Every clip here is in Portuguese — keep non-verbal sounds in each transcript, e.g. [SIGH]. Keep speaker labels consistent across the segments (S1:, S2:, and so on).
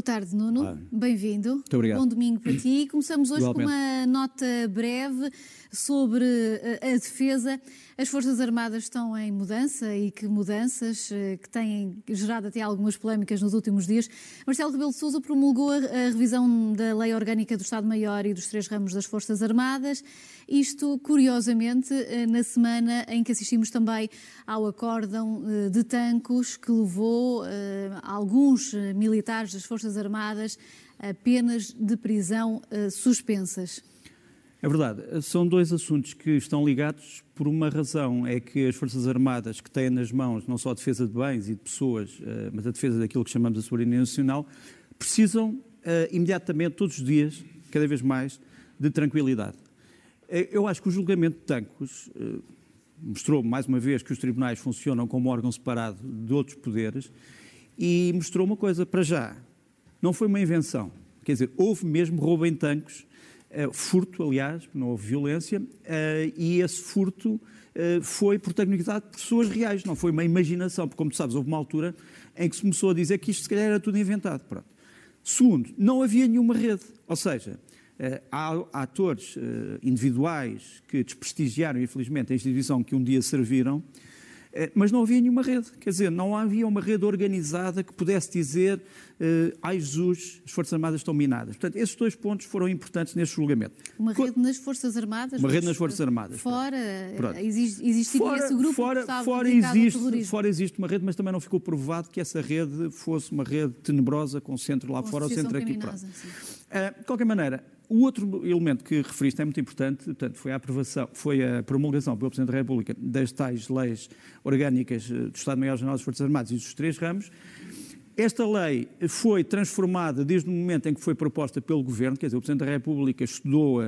S1: Boa tarde, Nuno. Bem-vindo.
S2: Muito obrigado.
S1: Bom domingo para ti. Começamos hoje
S2: Igualmente.
S1: com uma nota breve sobre eh, a defesa. As Forças Armadas estão em mudança e que mudanças eh, que têm gerado até algumas polémicas nos últimos dias. Marcelo Rebelo de Sousa promulgou a revisão da Lei Orgânica do Estado-Maior e dos três ramos das Forças Armadas. Isto, curiosamente, eh, na semana em que assistimos também ao acórdão de Tancos que levou alguns militares das Forças Armadas a penas de prisão suspensas.
S2: É verdade. São dois assuntos que estão ligados por uma razão. É que as Forças Armadas, que têm nas mãos não só a defesa de bens e de pessoas, eh, mas a defesa daquilo que chamamos de soberania nacional, precisam eh, imediatamente, todos os dias, cada vez mais, de tranquilidade. Eh, eu acho que o julgamento de Tancos mostrou, mais uma vez, que os tribunais funcionam como órgão separado de outros poderes e mostrou uma coisa, para já, não foi uma invenção. Quer dizer, houve mesmo roubo em Tancos furto, aliás, não houve violência, uh, e esse furto uh, foi protagonizado por pessoas reais, não foi uma imaginação, porque, como tu sabes, houve uma altura em que se começou a dizer que isto se calhar era tudo inventado. Pronto. Segundo, não havia nenhuma rede, ou seja, há, atores individuais que desprestigiaram, infelizmente, a instituição que um dia serviram, eh, mas não havia nenhuma rede. Quer dizer, não havia uma rede organizada que pudesse dizer eh, ai Jesus, as Forças Armadas estão minadas. Portanto, esses dois pontos foram importantes neste julgamento.
S1: Uma rede nas Forças Armadas?
S2: Uma rede nas Forças Armadas.
S1: Fora, pronto. existiria fora, esse grupo
S2: fora,
S1: que
S2: fora existe, fora existe uma rede, mas também não ficou provado que essa rede fosse uma rede tenebrosa com centro lá com fora ou centro aqui. Pronto. Uh, de qualquer maneira, o outro elemento que referiste é muito importante, portanto, foi a aprovação, foi a promulgação pelo Presidente da República das tais leis orgânicas eh, do Estado-Maior-General das Forças Armadas e dos três ramos. Esta lei foi transformada desde o momento em que foi proposta pelo Governo, quer dizer, o Presidente da República estudou uh,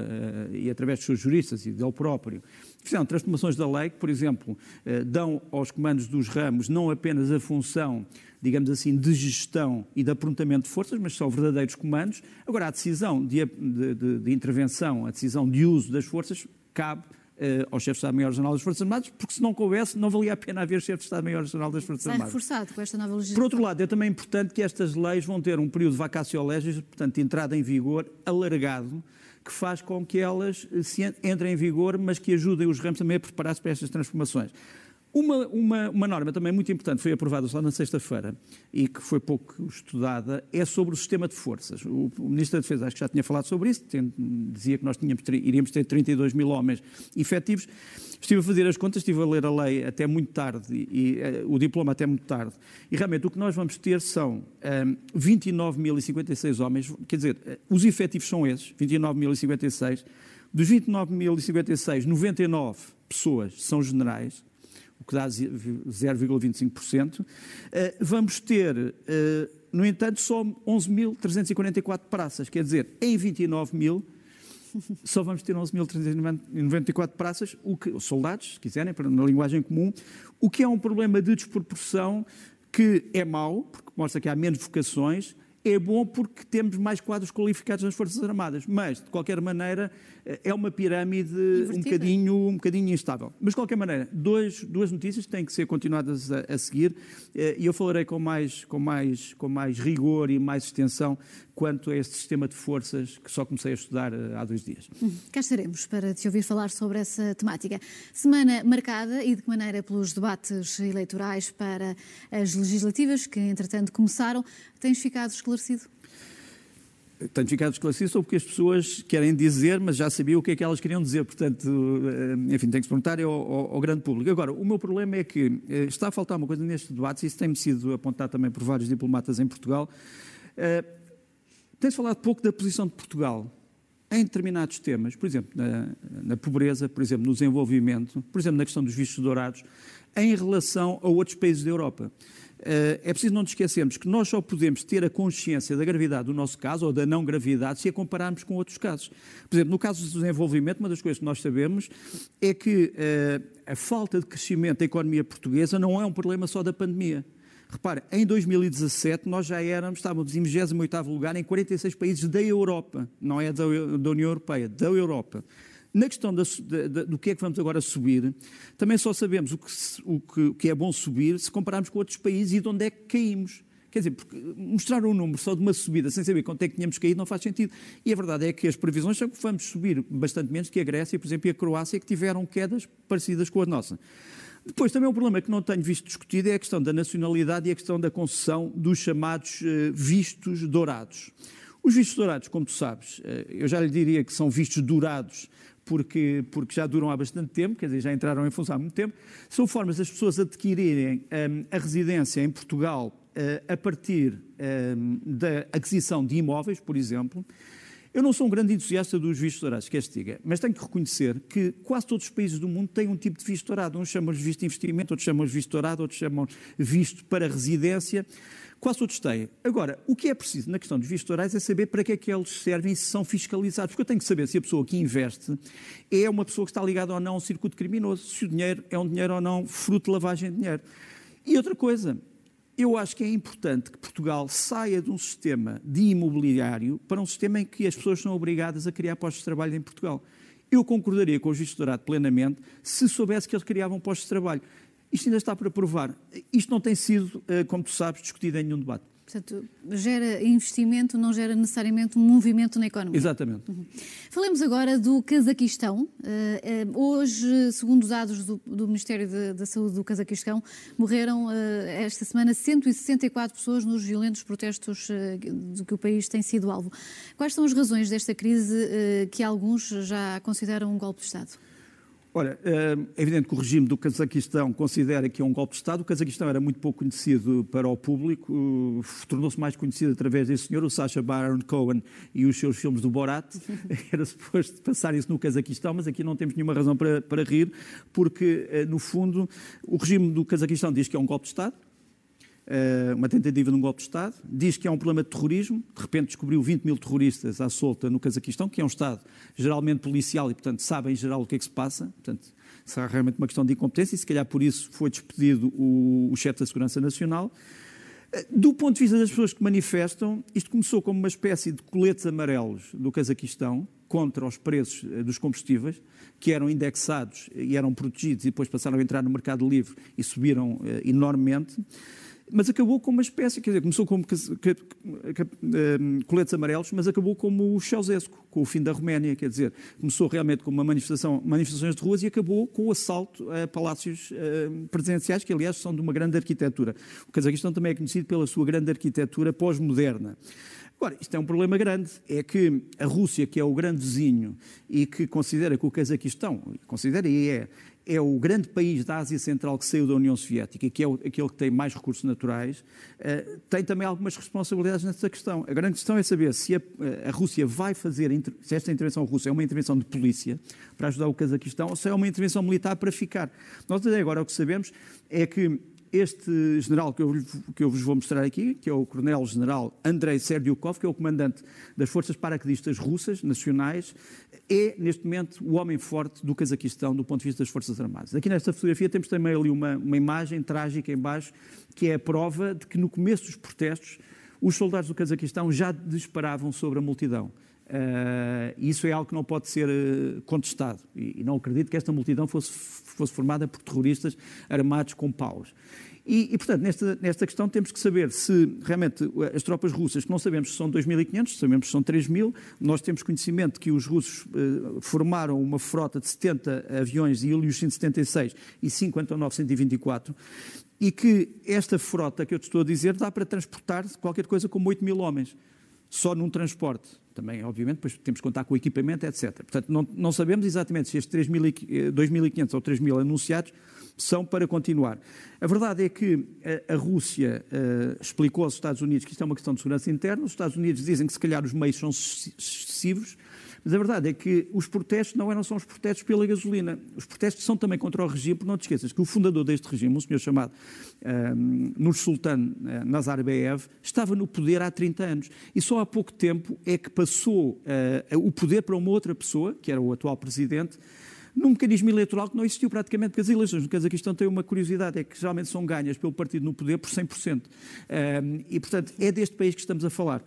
S2: e, através dos seus juristas e dele próprio, fizeram transformações da lei que, por exemplo, uh, dão aos comandos dos ramos não apenas a função digamos assim, de gestão e de aprontamento de forças, mas são verdadeiros comandos. Agora, a decisão de, de, de intervenção, a decisão de uso das forças, cabe uh, ao chefe de Estado-Maior-General das Forças Armadas, porque se não coubesse, não valia a pena haver chefe de Estado-Maior-General das Forças Armadas.
S1: reforçado com esta nova legislação.
S2: Por outro lado, é também importante que estas leis vão ter um período de vacatio legis, portanto, de entrada em vigor alargado, que faz com que elas se entrem em vigor, mas que ajudem os ramos também a preparar-se para estas transformações. Uma, uma, uma, norma também muito importante, foi aprovada só na sexta-feira e que foi pouco estudada, é sobre o sistema de forças. O, o, Ministro da Defesa acho que já tinha falado sobre isso, tem, dizia que nós tínhamos, iríamos ter 32 mil homens efetivos. Estive a fazer as contas, estive a ler a lei até muito tarde, e, e uh, o diploma até muito tarde, e realmente o que nós vamos ter são um, eh, 29.056 homens, quer dizer, uh, os efetivos são esses, 29.056. Dos 29.056, 99 pessoas são generais, que dá 0,25%. Eh, vamos ter, eh, no entanto, só 11.344 praças, quer dizer, em 29 mil, só vamos ter 11.394 praças, o que, soldados, se quiserem, na linguagem comum, o que é um problema de desproporção que é mau, porque mostra que há menos vocações, é bom porque temos mais quadros qualificados nas Forças Armadas, mas, de qualquer maneira, eh, é uma pirâmide um bocadinho, um bocadinho instável. Mas, de qualquer maneira, dois, duas notícias têm que ser continuadas a, a, seguir eh, e eu falarei com mais, com, mais, com mais rigor e mais extensão quanto a este sistema de forças que só comecei a estudar eh, há dois dias.
S1: Hum, cá estaremos para te ouvir falar sobre essa temática. Semana marcada e de que maneira pelos debates eleitorais para as legislativas que, entretanto, começaram. Tens ficado esclarecido?
S2: Tenho ficado esclarecido sobre o que as pessoas querem dizer, mas já sabia o que é que elas queriam dizer, portanto, eh, enfim, tenho que se perguntar ao, ao, ao, grande público. Agora, o meu problema é que eh, está a faltar uma coisa neste debate, e isso tem-me sido apontado também por vários diplomatas em Portugal. Uh, tem-se falado pouco da posição de Portugal em determinados temas, por exemplo, na, na, pobreza, por exemplo, no desenvolvimento, por exemplo, na questão dos vistos dourados, em relação a outros países da Europa. Eh, é preciso não nos esquecermos que nós só podemos ter a consciência da gravidade do nosso caso ou da não gravidade se a compararmos com outros casos. Por exemplo, no caso do desenvolvimento, uma das coisas que nós sabemos é que uh, a falta de crescimento da economia portuguesa não é um problema só da pandemia. Repare, em 2017 nós já éramos, estávamos em 28º lugar em 46 países da Europa, não é da União Europeia, da Europa. Na questão da, da, do que é que vamos agora subir, também só sabemos o que, o, que, o que, é bom subir se compararmos com outros países e de onde é que caímos. Quer dizer, mostrar um número só de uma subida sem saber quanto é que tínhamos caído não faz sentido. E a verdade é que as previsões são que vamos subir bastante menos que a Grécia, por exemplo, e a Croácia, que tiveram quedas parecidas com a nossa. Depois, também um problema que não tenho visto discutido é a questão da nacionalidade e a questão da concessão dos chamados uh, vistos dourados. Os vistos dourados, como tu sabes, uh, eu já lhe diria que são vistos dourados porque, porque já duram há bastante tempo, quer dizer, já entraram em função há muito tempo, são formas das pessoas adquirirem um, a residência em Portugal uh, a partir um, da aquisição de imóveis, por exemplo, eu não sou um grande entusiasta dos vistos dourados, quer se diga, mas tenho que reconhecer que quase todos os países do mundo têm um tipo de visto dourado. Uns chamam-lhe visto de investimento, outros chamam-lhe visto dourado, outros chamam visto para residência. Quase todos têm. Agora, o que é preciso na questão dos vistos é saber para que é que eles servem e se são fiscalizados. Porque eu tenho que saber se a pessoa que investe é uma pessoa que está ligada ou não a um circuito criminoso, se o dinheiro é um dinheiro ou não fruto de lavagem de dinheiro. E outra coisa, eu acho que é importante que Portugal saia de um sistema de imobiliário para um sistema em que as pessoas são obrigadas a criar postos de trabalho em Portugal. Eu concordaria com o Juiz Dourado plenamente se soubesse que eles criavam postos de trabalho. Isto ainda está para provar. Isto não tem sido, eh, como tu sabes, discutido em nenhum debate.
S1: Portanto, gera investimento, não gera necessariamente um movimento na economia.
S2: Exatamente.
S1: Uhum. Falemos agora do Cazaquistão. Uh, uh, hoje, segundo dados do, do Ministério da Saúde do Cazaquistão, morreram uh, esta semana 164 pessoas nos violentos protestos do que o país tem sido alvo. Quais são as razões desta crise que alguns já consideram um golpe de Estado?
S2: Olha, é evidente que o regime do Cazaquistão considera que é um golpe de Estado. O Cazaquistão era muito pouco conhecido para o público, tornou-se mais conhecido através desse senhor, o Sacha Baron Cohen, e os seus filmes do Borat. [LAUGHS] Era suposto passar isso no Cazaquistão, mas aqui não temos nenhuma razão para, para rir, porque, eh, no fundo, o regime do Cazaquistão diz que é um golpe de Estado, eh, uma tentativa de um golpe de Estado, diz que é um problema de terrorismo, de repente descobriu 20 mil terroristas à solta no Cazaquistão, que é um Estado geralmente policial e, portanto, sabe em geral o que é que se passa, portanto, será realmente uma questão de incompetência e, se calhar, por isso foi despedido o, o chefe da Segurança Nacional. Eh, do ponto de vista das pessoas que manifestam, isto começou como uma espécie de coletes amarelos do Cazaquistão contra os preços eh, dos combustíveis, que eram indexados e eram protegidos e depois passaram a entrar no mercado livre e subiram enormemente mas acabou como uma espécie, quer dizer, começou como ehm, coletes amarelos, mas acabou como o Ceausescu, com o fim da Roménia, quer dizer, começou realmente com uma manifestação, manifestações de ruas e acabou com o assalto a palácios uh, presidenciais, que aliás são de uma grande arquitetura. O Cazaquistão também é conhecido pela sua grande arquitetura pós-moderna. Agora, isto é um problema grande, é que a Rússia, que é o grande vizinho e que considera que o Cazaquistão, considera e é, é o grande país da Ásia Central que saiu da União Soviética, que é o, aquele que tem mais recursos naturais, uh, tem também algumas responsabilidades nessa questão. A grande questão é saber se a, a, Rússia vai fazer, se esta intervenção russa é uma intervenção de polícia para ajudar o Cazaquistão ou se é uma intervenção militar para ficar. Nós até agora o que sabemos é que este general que eu, que eu, vos vou mostrar aqui, que é o coronel-general Andrei Serdyukov, que é o comandante das forças paraquedistas russas nacionais, é, neste momento, o homem forte do Cazaquistão do ponto de vista das Forças Armadas. Aqui nesta fotografia temos também ali uma, uma imagem trágica em baixo, que é a prova de que no começo dos protestos os soldados do Cazaquistão já disparavam sobre a multidão. Uh, isso é algo que não pode ser uh, contestado. E, e, não acredito que esta multidão fosse, fosse formada por terroristas armados com paus. E, e, portanto, nesta, nesta questão temos que saber se realmente as tropas russas, que não sabemos se são 2.500, sabemos se são 3.000, nós temos conhecimento que os russos uh, formaram uma frota de 70 aviões Ilyushin-76 e 5 924, e que esta frota que eu te estou a dizer dá para transportar qualquer coisa como 8 mil homens, só num transporte também, obviamente, depois temos que contar com o equipamento, etc. Portanto, não, não sabemos exatamente se estes 2.500 ou 3.000 anunciados são para continuar. A verdade é que a, a Rússia uh, explicou aos Estados Unidos que isto é uma questão de segurança interna, os Estados Unidos dizem que se calhar os meios são excessivos, mas a verdade é que os protestos não eram só os protestos pela gasolina. Os protestos são também contra o regime, porque não te esqueças que o fundador deste regime, um senhor chamado um, Nur Sultan uh, Nazarbayev, estava no poder há 30 anos. E só há pouco tempo é que passou uh, o poder para uma outra pessoa, que era o atual presidente, num mecanismo eleitoral que não existiu praticamente, porque as eleições no Cazaquistão têm uma curiosidade, é que geralmente são ganhas pelo partido no poder por 100%. Um, e, portanto, é deste país que estamos a falar.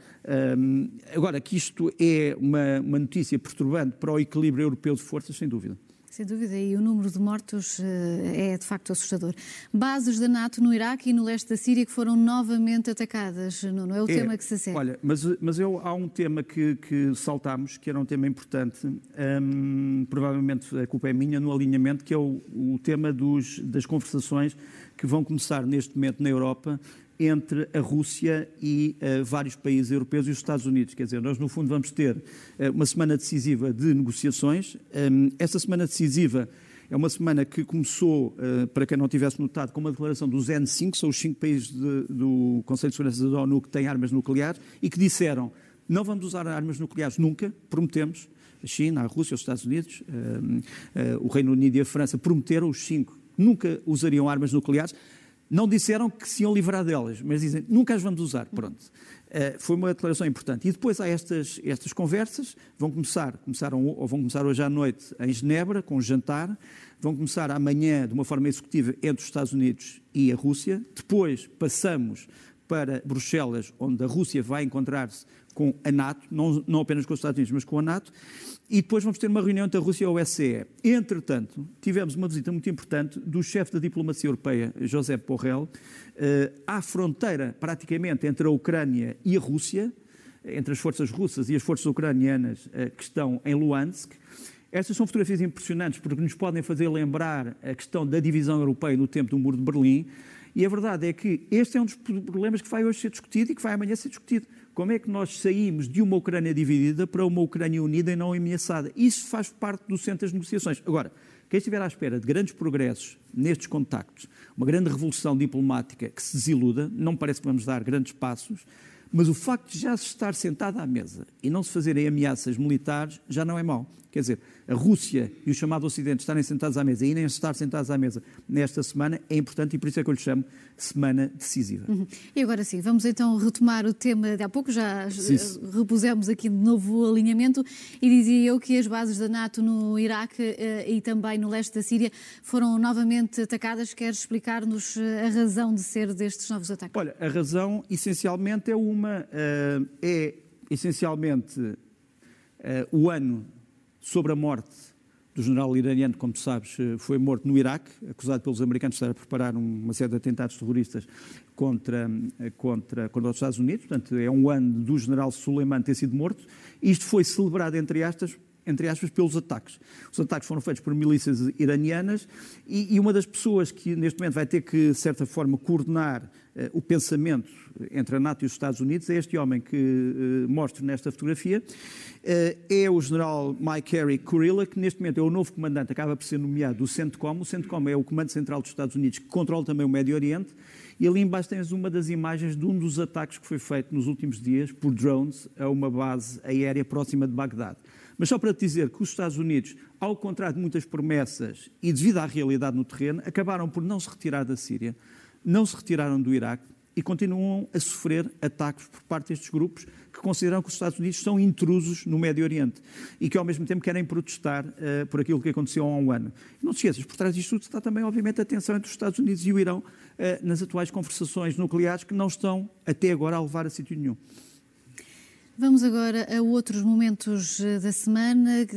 S2: Um, agora, que isto é uma, uma notícia perturbante para o equilíbrio europeu de forças, sem dúvida.
S1: Sem dúvida, e o número de mortos eh, é de facto assustador. Bases da NATO no Iraque e no leste da Síria que foram novamente atacadas, não é o é, tema que se segue.
S2: Olha, mas, mas eu, há um tema que, que saltámos, que era um tema importante, um, provavelmente a culpa é minha, no alinhamento, que é o, o tema dos, das conversações que vão começar neste momento na Europa entre a Rússia e uh, vários países europeus e os Estados Unidos. Quer dizer, nós no fundo vamos ter uh, uma semana decisiva de negociações. Um, essa semana decisiva é uma semana que começou, uh, para quem não tivesse notado, com uma declaração dos N5, são os cinco países de, do Conselho de Segurança da ONU que têm armas nucleares, e que disseram não vamos usar armas nucleares nunca, prometemos. A China, a Rússia, os Estados Unidos, o Reino Unido e a França prometeram, os cinco, nunca usariam armas nucleares. Não disseram que se iam livrar delas, mas dizem nunca as vamos usar. Pronto. Uh, foi uma declaração importante. E depois há estas, estas conversas, vão começar, começaram, ou vão começar hoje à noite em Genebra, com um jantar, vão começar amanhã de uma forma executiva entre os Estados Unidos e a Rússia. Depois passamos para Bruxelas, onde a Rússia vai encontrar-se com a NATO, não, não apenas com os Estados Unidos, mas com a NATO, e depois vamos ter uma reunião entre a Rússia e a OSCE. Entretanto, tivemos uma visita muito importante do chefe da diplomacia europeia, José Borrell, eh, à fronteira, praticamente, entre a Ucrânia e a Rússia, entre as forças russas e as forças ucranianas eh, que estão em Luhansk. Estas são fotografias impressionantes porque nos podem fazer lembrar a questão da divisão europeia no tempo do Muro de Berlim. E a verdade é que este é um dos problemas que vai hoje ser discutido e que vai amanhã ser discutido. Como é que nós saímos de uma Ucrânia dividida para uma Ucrânia unida e não ameaçada? Isso faz parte do centro das negociações. Agora, quem estiver à espera de grandes progressos nestes contactos, uma grande revolução diplomática que se desiluda, não parece que vamos dar grandes passos, mas o facto de já se estar sentado à mesa e não se fazerem ameaças militares já não é mau. Quer dizer, a Rússia e o chamado Ocidente estarem sentados à mesa e nem estar sentados à mesa nesta semana é importante e por isso é que eu lhe chamo semana decisiva. Uhum.
S1: E agora sim, vamos então retomar o tema de há pouco, já sim. repusemos aqui de novo o alinhamento e dizia eu que as bases da NATO no Iraque eh, e também no leste da Síria foram novamente atacadas. Queres explicar-nos eh, a razão de ser destes novos ataques?
S2: Olha, a razão essencialmente é uma, eh, é essencialmente o ano sobre a morte do general iraniano, como tu sabes, eh, foi morto no Iraque, acusado pelos americanos de estar a preparar uma série de atentados terroristas contra, contra, contra os Estados Unidos. Portanto, é um ano do general Suleiman ter sido morto. Isto foi celebrado, entre aspas, entre aspas, pelos ataques. Os ataques foram feitos por milícias iranianas e, e uma das pessoas que neste momento vai ter que, de certa forma, coordenar uh, o pensamento entre a NATO e os Estados Unidos é este homem que uh, mostro nesta fotografia. Uh, é o general Mike Harry Kurilla, que neste momento é o novo comandante, acaba por ser nomeado do CENTCOM. O CENTCOM é o Comando Central dos Estados Unidos que controla também o Médio Oriente. E ali embaixo tens uma das imagens de um dos ataques que foi feito nos últimos dias por drones a uma base aérea próxima de Bagdade. Mas só para te dizer que os Estados Unidos, ao contrário de muitas promessas e devido à realidade no terreno, acabaram por não se retirar da Síria, não se retiraram do Iraque e continuam a sofrer ataques por parte destes grupos que consideram que os Estados Unidos são intrusos no Médio Oriente e que, ao mesmo tempo, querem protestar uh, por aquilo que aconteceu há um ano. Não te esqueças, por trás disto tudo está também, obviamente, a tensão entre os Estados Unidos e o Irão uh, nas atuais conversações nucleares que não estão, até agora, a levar a sítio nenhum.
S1: Vamos agora a outros momentos eh, da semana,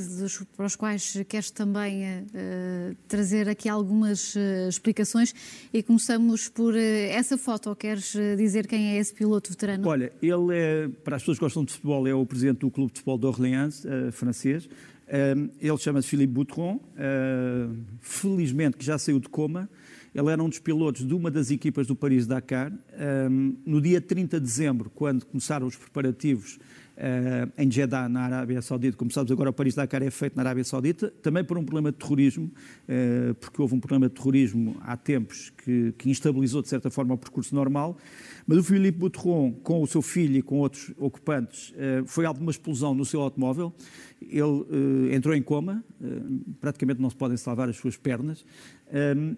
S1: para os quais queres também uh, trazer aqui algumas uh, explicações. E começamos por uh, essa foto. Queres dizer quem é esse piloto veterano?
S2: Olha, ele é, para as pessoas que gostam de futebol, é o presidente do Clube de Futebol de Orléans, francês. ele chama-se Philippe Boutron. felizmente que já saiu de coma. Ele era um dos pilotos de uma das equipas do Paris-Dakar. Um, no dia 30 de dezembro, quando começaram os preparativos uh, em Jeddah, na Arábia Saudita, como sabes, agora o Paris-Dakar é feito na Arábia Saudita, também por um problema de terrorismo, uh, porque houve um problema de terrorismo há tempos que, que, instabilizou, de certa forma, o percurso normal. Mas o Philippe Boutron, com o seu filho e com outros ocupantes, uh, foi alvo de uma explosão no seu automóvel. Ele entrou em coma, praticamente não se podem salvar as suas pernas.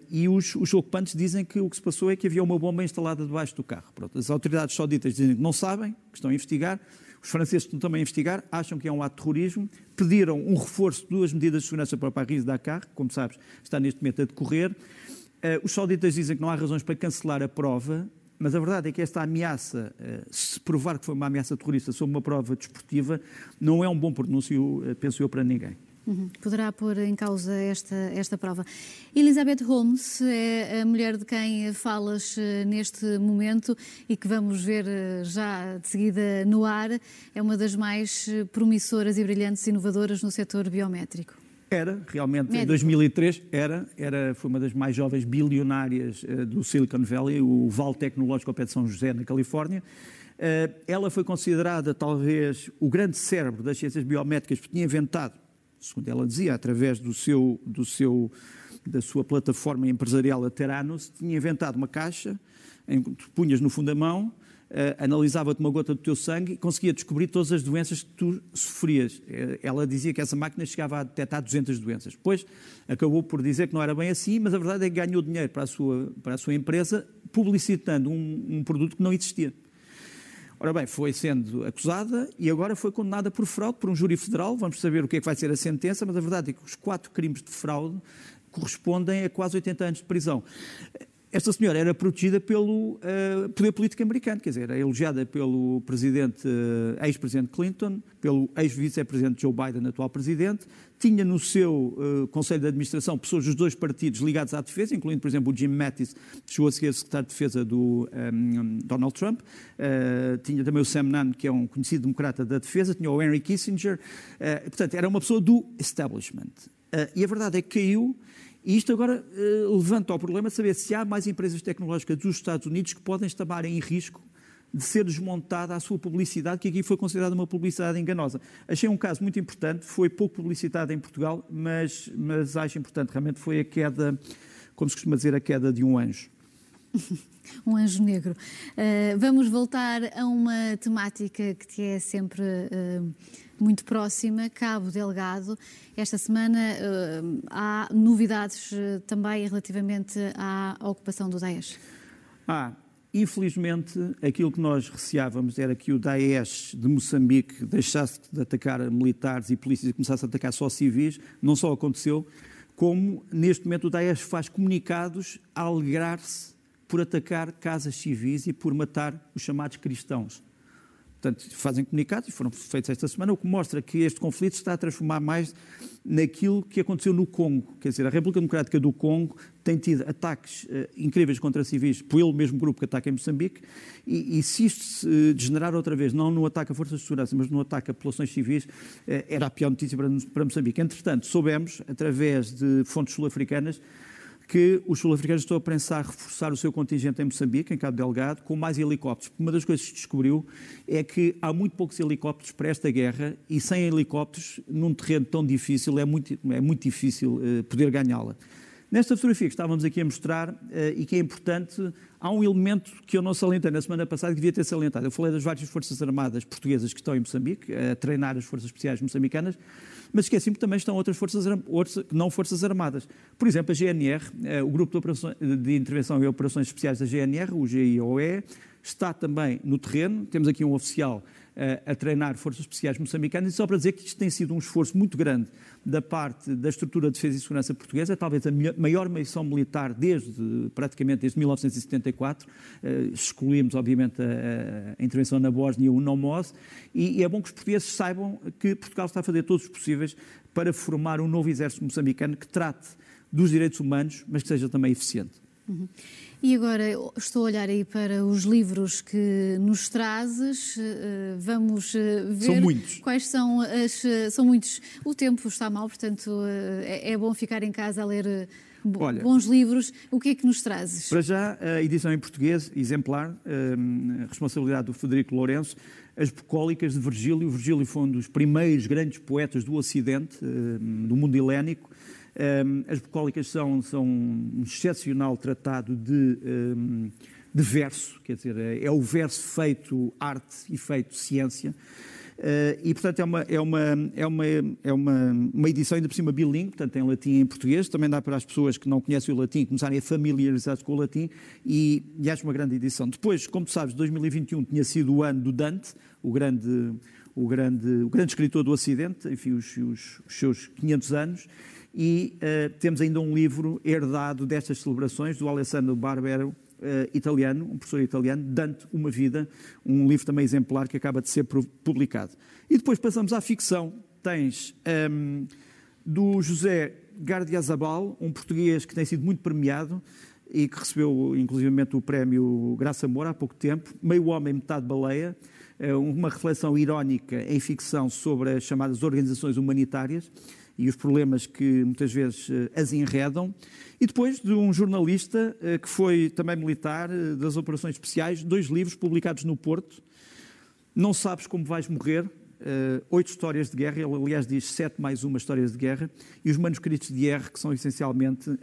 S2: E os, os, ocupantes dizem que o que se passou é que havia uma bomba instalada debaixo do carro. Pronto, as autoridades sauditas dizem que não sabem, que estão a investigar. Os franceses estão também a investigar, acham que é um ato de terrorismo, pediram um reforço de duas medidas de segurança para Paris-Dakar, como sabes, está neste momento a decorrer. Os sauditas dizem que não há razões para cancelar a prova, mas a verdade é que esta ameaça, uh, se provar que foi uma ameaça terrorista sobre uma prova desportiva, não é um bom pronúncio, uh, penso eu, para ninguém.
S1: Uhum. Poderá pôr em causa esta, esta prova. Elizabeth Holmes é a mulher de quem falas eh, neste momento e que vamos ver eh, já de seguida no ar. É uma das mais eh, promissoras e brilhantes inovadoras no setor biométrico.
S2: Era, realmente, Médico. em 2003, era, era, foi uma das mais jovens bilionárias uh, do Silicon Valley, o Vale Tecnológico ao pé de São José, na Califórnia. Uh, ela foi considerada, talvez, o grande cérebro das ciências biométricas, porque tinha inventado segundo ela dizia, através do seu, do seu, da sua plataforma empresarial a Teranos, tinha inventado uma caixa em que punhas no fundo da mão, analisava-te uma gota do teu sangue e conseguia descobrir todas as doenças que tu sofrias. Uh, ela dizia que essa máquina chegava a detectar 200 doenças. Depois acabou por dizer que não era bem assim, mas a verdade é que ganhou dinheiro para a sua, para a sua empresa publicitando um, um produto que não existia. Ora bem, foi sendo acusada e agora foi condenada por fraude por um júri federal. Vamos saber o que é que vai ser a sentença, mas a verdade é que os quatro crimes de fraude correspondem a quase 80 anos de prisão. Esta senhora era protegida pelo uh, poder político americano, quer dizer, era elogiada pelo presidente, uh, ex-presidente Clinton, pelo ex-vice-presidente Joe Biden, atual presidente, tinha no seu uh, conselho de administração pessoas dos dois partidos ligados à defesa, incluindo, por exemplo, o Jim Mattis, que chegou a ser secretário de defesa do um, Donald Trump, tinha também o Sam Nunn, que é um conhecido democrata da defesa, tinha o Henry Kissinger, portanto, era uma pessoa do establishment. e a verdade é que caiu e isto agora uh, levanta o problema de saber se há mais empresas tecnológicas dos Estados Unidos que podem estar em risco de ser desmontada a sua publicidade, que aqui foi considerada uma publicidade enganosa. Achei um caso muito importante, foi pouco publicitado em Portugal, mas, mas acho importante, realmente foi a queda, como se costuma dizer, a queda de um anjo. [LAUGHS]
S1: um anjo negro. Uh, vamos voltar a uma temática que te é sempre uh, muito próxima, Cabo Delgado. Esta semana uh, há novidades também relativamente à ocupação do Daesh.
S2: Ah, infelizmente, aquilo que nós receávamos era que o Daesh de Moçambique deixasse de atacar militares e polícias e começasse a atacar só civis. Não só aconteceu, como neste momento o Daesh faz comunicados a alegrar-se por atacar casas civis e por matar os chamados cristãos. Portanto, fazem comunicados e foram feitos esta semana, o que mostra que este conflito está a transformar mais naquilo que aconteceu no Congo. Quer dizer, a República Democrática do Congo tem tido ataques uh, incríveis contra civis pelo mesmo grupo que ataca em Moçambique, e, e se isto se degenerar outra vez, não no ataque a forças de segurança, mas no ataque a populações civis, uh, era a pior notícia para, para Moçambique. Entretanto, soubemos, através de fontes sul-africanas, que os sul-africanos estão a pensar reforçar o seu contingente em Moçambique, em Cabo Delgado, com mais helicópteros. Uma das coisas que se descobriu é que há muito poucos helicópteros para esta guerra e sem helicópteros, num terreno tão difícil, é muito, é muito difícil uh, poder ganhá-la. Nesta fotografia que estávamos aqui a mostrar uh, e que é importante, há um elemento que eu não salientei na semana passada que devia ter salientado. Eu falei das várias forças armadas portuguesas que estão em Moçambique, a treinar as forças especiais moçambicanas, mas esqueci-me que também estão outras forças, não forças armadas. Por exemplo, a GNR, eh, o Grupo de, de Intervenção e Operações Especiais da GNR, o GIOE, está também no terreno. Temos aqui um oficial a treinar forças especiais moçambicanas, e só para dizer que isto tem sido um esforço muito grande da parte da estrutura de defesa e segurança portuguesa, talvez a maior missão militar desde, praticamente desde 1974, uh, excluímos obviamente a, a, intervenção na Bósnia e o NOMOS, e, e é bom que os portugueses saibam que Portugal está a fazer todos os possíveis para formar um novo exército moçambicano que trate dos direitos humanos, mas que seja também eficiente.
S1: Uhum. E agora estou a olhar aí para os livros que nos trazes. Eh, vamos eh, ver
S2: são muitos.
S1: quais são as. Eh, são muitos. O tempo está mal, portanto é, é bom ficar em casa a ler. Olha, bons livros, o que é que nos trazes?
S2: Para já, a edição em português, exemplar, a responsabilidade do Federico Lourenço, As Bucólicas de Virgílio. Virgílio foi um dos primeiros grandes poetas do Ocidente, do mundo helénico, as bucólicas são, são um excepcional tratado de, de verso, quer dizer, é, é o verso feito arte e feito ciência. Uh, e, portanto, é, uma, é, uma, é, uma, é uma, uma edição ainda por cima bilingue, portanto, em latim e em português. Também dá para as pessoas que não conhecem o latim começarem a familiarizar-se com o latim e, e acho uma grande edição. Depois, como tu sabes, 2021 tinha sido o ano do Dante, o grande, o grande, o grande escritor do Ocidente, enfim, os, os, os seus 500 anos e uh, temos ainda um livro herdado destas celebrações do Alessandro Barbero, uh, italiano, um professor italiano, Dante, Uma Vida, um livro também exemplar que acaba de ser publicado. E depois passamos à ficção. Tens um, ehm, do José Gardiazabal, um português que tem sido muito premiado e que recebeu inclusivamente o prémio Graça Moura há pouco tempo, Meio Homem, Metade Baleia, uma reflexão irónica em ficção sobre as chamadas organizações humanitárias e os problemas que muitas vezes eh, as enredam. E depois de um jornalista eh, que foi também militar eh, das operações especiais, dois livros publicados no Porto, Não Sabes Como Vais Morrer, uh, oito histórias de guerra, ele aliás diz sete mais uma histórias de guerra, e os manuscritos de R, que são essencialmente uh,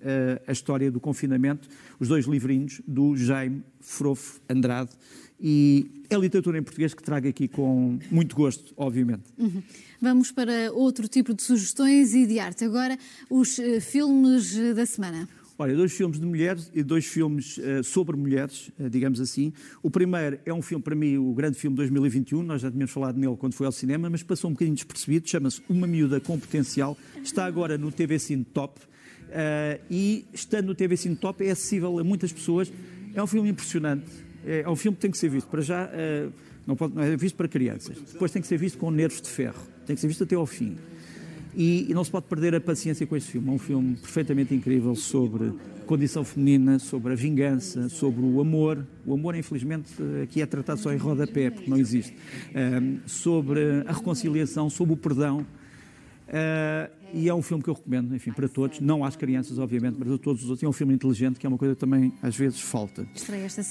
S2: a história do confinamento, os dois livrinhos do Jaime Frofo Andrade, e é literatura em português que trago aqui com muito gosto, obviamente.
S1: Uhum. Vamos para outro tipo de sugestões e de arte. Agora, os uh, filmes da semana.
S2: Olha, dois filmes de mulheres e dois filmes uh, sobre mulheres, uh, digamos assim. O primeiro é um filme, para mim, o grande filme de 2021, nós já tínhamos falado nele quando foi ao cinema, mas passou um bocadinho despercebido, chama-se Uma Miúda com Potencial, está agora no TV Cine Top, uh, e estando no TV Cine Top é acessível a muitas pessoas. É um filme impressionante, é, é um filme que tem que ser visto. Para já, não, pode, não é visto para crianças, depois tem que ser visto com nervos de ferro, tem que ser visto até ao fim. E, e, não se pode perder a paciência com este filme. É um filme perfeitamente incrível sobre condição feminina, sobre a vingança, sobre o amor. O amor, infelizmente, aqui é tratado só em rodapé, porque não existe. Um, sobre a reconciliação, sobre o perdão. Uh, e é um filme que eu recomendo, enfim, para todos, não às crianças, obviamente, mas a todos os outros. É um filme inteligente, que é uma coisa que também às vezes falta.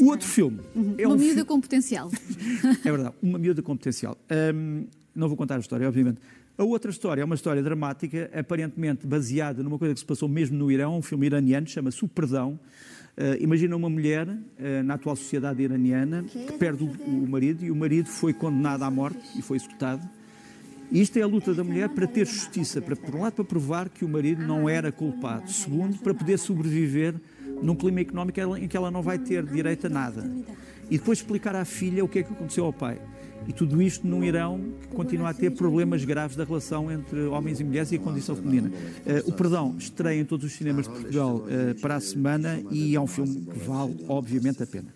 S1: O
S2: outro filme
S1: uhum. é uma um miúda fi... com potencial. [LAUGHS]
S2: é verdade, uma miúda com potencial. Um, não vou contar a história, obviamente. A outra história é uma história dramática, aparentemente baseada numa coisa que se passou mesmo no Irão, um filme iraniano, chama-se O Perdão. Uh, imagina uma mulher uh, na atual sociedade iraniana que perde o, o, marido e o marido foi condenado à morte e foi executado. E isto é a luta da mulher para ter justiça, para, por um lado, para provar que o marido não era culpado, segundo, para poder sobreviver num clima económico em que ela não vai ter direito a nada. E depois explicar à filha o que é que aconteceu ao pai. E tudo isto num Irão que continua a ter problemas graves da relação entre homens e mulheres e a condição feminina. Uh, o Perdão estreia em todos os cinemas de Portugal uh, para a semana e é um filme que vale, obviamente, a pena.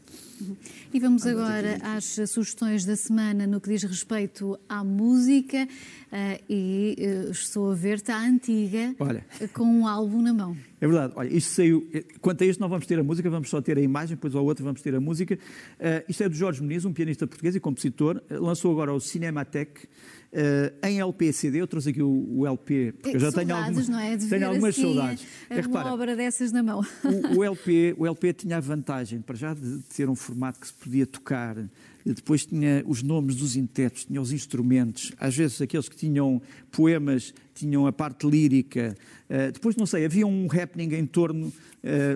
S1: E vamos agora às sugestões da semana no que diz respeito à música. Uh, e uh, estou a ver, está antiga, Olha. com um álbum na mão.
S2: É verdade. Olha, isto saiu. Eh, quanto a isto, não vamos ter a música, vamos só ter a imagem, depois ao outro vamos ter a música. Uh, isto é do Jorge Muniz, um pianista português e compositor. lançou agora o Cinematec. Uh, em LP CD, eu trouxe aqui o, o LP,
S1: porque eu já tenho algumas, não é?
S2: tenho algumas assim, saudades.
S1: É, repara, uma obra dessas na mão.
S2: O, o, [LAUGHS] LP, o LP tinha a vantagem, para já, de ter um formato que se podia tocar, depois tinha os nomes dos intérpretes, tinha os instrumentos, às vezes aqueles que tinham poemas tinham a parte lírica. Uh, depois, não sei, havia um happening em torno uh,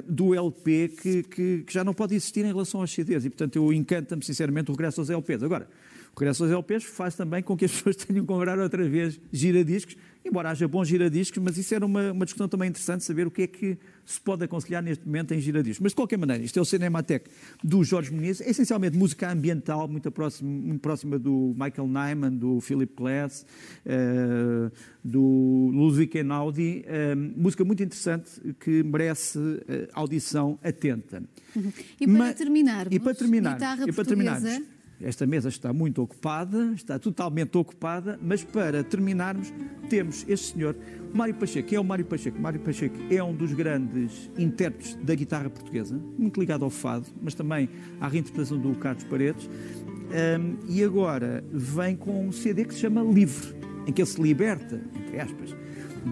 S2: do LP que, que, que, já não pode existir em relação aos CDs. E, portanto, eu encanta-me, sinceramente, o regresso aos LPs. Agora, regresso aos LPs faz também com que as [LAUGHS] pessoas tenham que comprar outra vez giradiscos, embora haja bons giradiscos, mas isso era uma, uma discussão também interessante, saber o que é que se pode aconselhar neste momento em giradiscos. Mas, de qualquer maneira, isto é o Cinematec do Jorge Muniz, é essencialmente música ambiental, muito próxima, muito próxima do Michael Nyman, do Philip Glass, uh, do Ludwig Einaudi, uh, música muito interessante que merece uh, audição atenta.
S1: Uhum. E para Mas, terminarmos,
S2: e para terminar,
S1: e para terminarmos
S2: esta mesa está muito ocupada, está totalmente ocupada, mas para terminarmos, temos este senhor, Mário Pacheco. É o Mário Pacheco? Mário Pacheco é um dos grandes intérpretes da guitarra portuguesa, muito ligado ao fado, mas também à reinterpretação do Carlos Paredes. Um, e agora vem com um CD que se chama Livre, em que ele se liberta, entre aspas,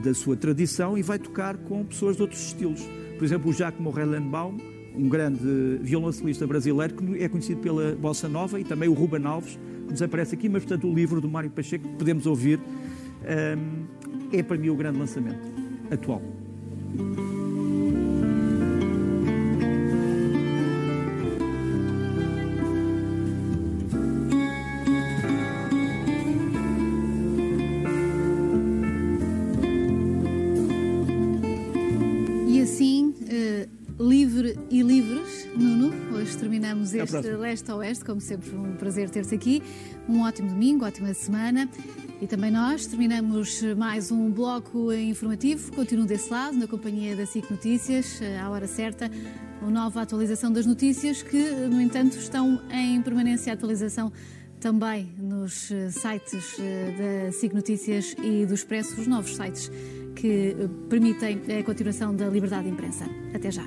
S2: da sua tradição e vai tocar com pessoas de outros estilos. Por exemplo, o Jacques Morellenbaum, um grande violoncelista brasileiro que é conhecido pela bossa nova e também o Ruben Alves, que nos aparece aqui, mas portanto o livro do Mário Pacheco que podemos ouvir um, é para mim o grande lançamento atual.
S1: Este Leste a Oeste, como sempre, um prazer ter-te aqui. Um ótimo domingo, ótima semana. E também nós terminamos mais um bloco informativo. Continuo desse lado, na companhia da SIC Notícias, à hora certa, uma nova atualização das notícias que, no entanto, estão em permanência atualização também nos sites eh, da SIC Notícias e do Expresso, os novos sites que permitem a continuação da liberdade de imprensa. Até já.